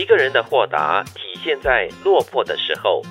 一个人的豁达体现在落魄的时候，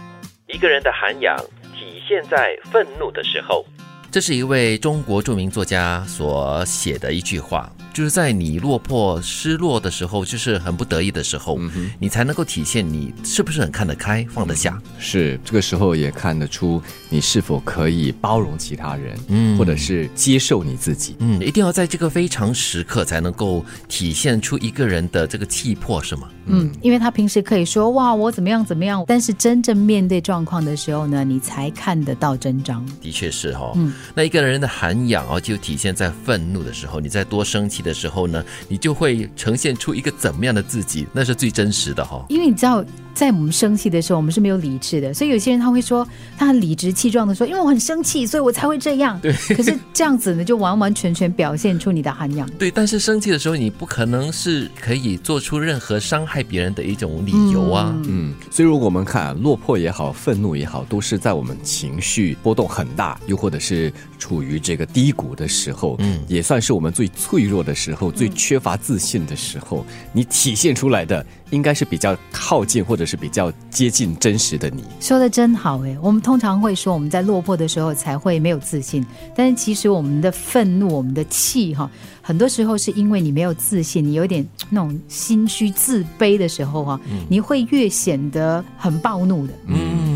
一个人的涵养体现在愤怒的时候。这是一位中国著名作家所写的一句话，就是在你落魄、失落的时候，就是很不得意的时候，你才能够体现你是不是很看得开、放得下。是这个时候也看得出你是否可以包容其他人，嗯，或者是接受你自己。嗯，一定要在这个非常时刻才能够体现出一个人的这个气魄，是吗？嗯，因为他平时可以说哇我怎么样怎么样，但是真正面对状况的时候呢，你才看得到真章。的确是哈，嗯，那一个人的涵养哦，就体现在愤怒的时候，你再多生气的时候呢，你就会呈现出一个怎么样的自己，那是最真实的哈。因为你知道。在我们生气的时候，我们是没有理智的，所以有些人他会说，他很理直气壮的说，因为我很生气，所以我才会这样。对，可是这样子呢，就完完全全表现出你的涵养。对，但是生气的时候，你不可能是可以做出任何伤害别人的一种理由啊。嗯，所以如果我们看落魄也好，愤怒也好，都是在我们情绪波动很大，又或者是处于这个低谷的时候，嗯，也算是我们最脆弱的时候，最缺乏自信的时候，你体现出来的。应该是比较靠近，或者是比较接近真实的你。说的真好哎！我们通常会说我们在落魄的时候才会没有自信，但是其实我们的愤怒、我们的气哈，很多时候是因为你没有自信，你有点 那种心虚、自卑的时候哈，你会越显得很暴怒的。嗯。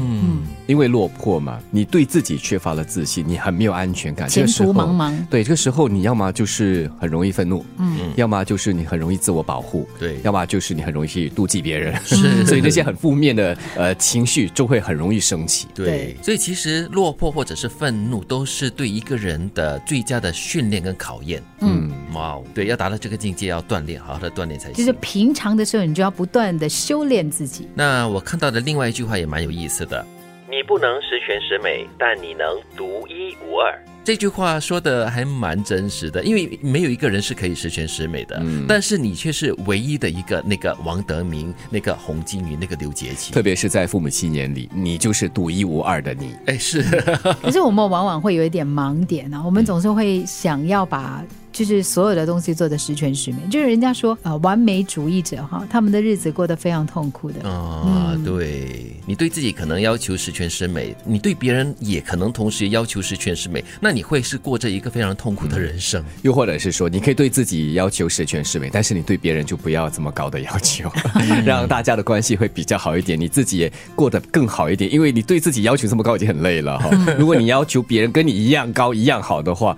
因为落魄嘛，你对自己缺乏了自信，你很没有安全感。前途茫茫。对，这个时候你要么就是很容易愤怒，嗯，要么就是你很容易自我保护，对，要么就是你很容易去妒忌别人，是，所以那些很负面的呃情绪就会很容易升起。对，所以其实落魄或者是愤怒都是对一个人的最佳的训练跟考验。嗯，哇，对，要达到这个境界要锻炼，好好的锻炼才行。就是平常的时候，你就要不断的修炼自己。那我看到的另外一句话也蛮有意思的。你不能十全十美，但你能独一无二。这句话说的还蛮真实的，因为没有一个人是可以十全十美的，但是你却是唯一的一个。那个王德明，那个洪金鱼，那个刘杰奇，特别是在父母亲眼里，你就是独一无二的你。哎，是。可是我们往往会有一点盲点啊，我们总是会想要把。就是所有的东西做的十全十美，就是人家说啊，完美主义者哈，他们的日子过得非常痛苦的啊。对你对自己可能要求十全十美，你对别人也可能同时要求十全十美，那你会是过着一个非常痛苦的人生。又或者是说，你可以对自己要求十全十美，但是你对别人就不要这么高的要求，让大家的关系会比较好一点，你自己也过得更好一点。因为你对自己要求这么高已经很累了哈。如果你要求别人跟你一样高一样好的话。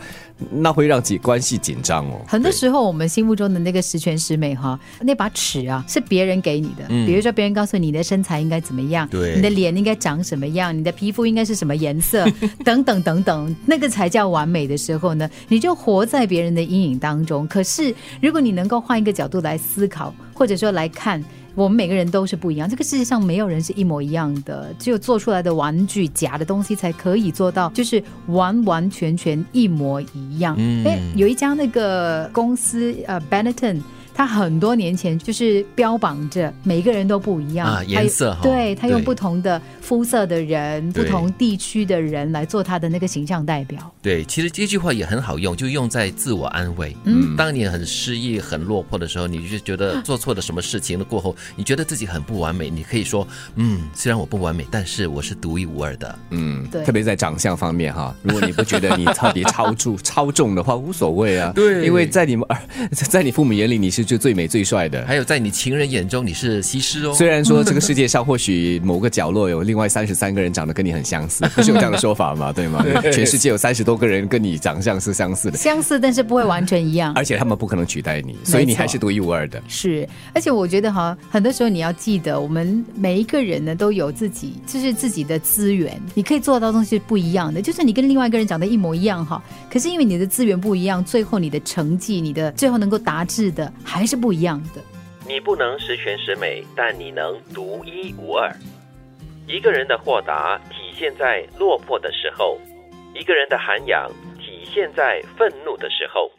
那会让自己关系紧张哦。很多时候，我们心目中的那个十全十美哈，那把尺啊，是别人给你的。嗯。比如说，别人告诉你的身材应该怎么样，对，你的脸应该长什么样，你的皮肤应该是什么颜色，等等等等，那个才叫完美的时候呢，你就活在别人的阴影当中。可是，如果你能够换一个角度来思考，或者说来看。我们每个人都是不一样，这个世界上没有人是一模一样的，只有做出来的玩具、假的东西才可以做到，就是完完全全一模一样。哎，有一家那个公司，呃，Benetton。他很多年前就是标榜着每个人都不一样啊，颜色对他用不同的肤色的人、不同地区的人来做他的那个形象代表。对，其实这句话也很好用，就用在自我安慰。嗯，当你很失意、很落魄的时候，你就觉得做错了什么事情了过后，你觉得自己很不完美，你可以说：“嗯，虽然我不完美，但是我是独一无二的。”嗯，对。特别在长相方面哈，如果你不觉得你 特别超重超重的话，无所谓啊。对，因为在你们 在你父母眼里，你是。就最美最帅的，还有在你情人眼中你是西施哦。虽然说这个世界上或许某个角落有另外三十三个人长得跟你很相似，不是有这样的说法吗？对吗？全世界有三十多个人跟你长相是相似的，相似但是不会完全一样，而且他们不可能取代你，所以你还是独一无二的。是，而且我觉得哈，很多时候你要记得，我们每一个人呢都有自己就是自己的资源，你可以做到东西不一样的，就是你跟另外一个人长得一模一样哈，可是因为你的资源不一样，最后你的成绩，你的最后能够达至的。还是不一样的。你不能十全十美，但你能独一无二。一个人的豁达体现在落魄的时候，一个人的涵养体现在愤怒的时候。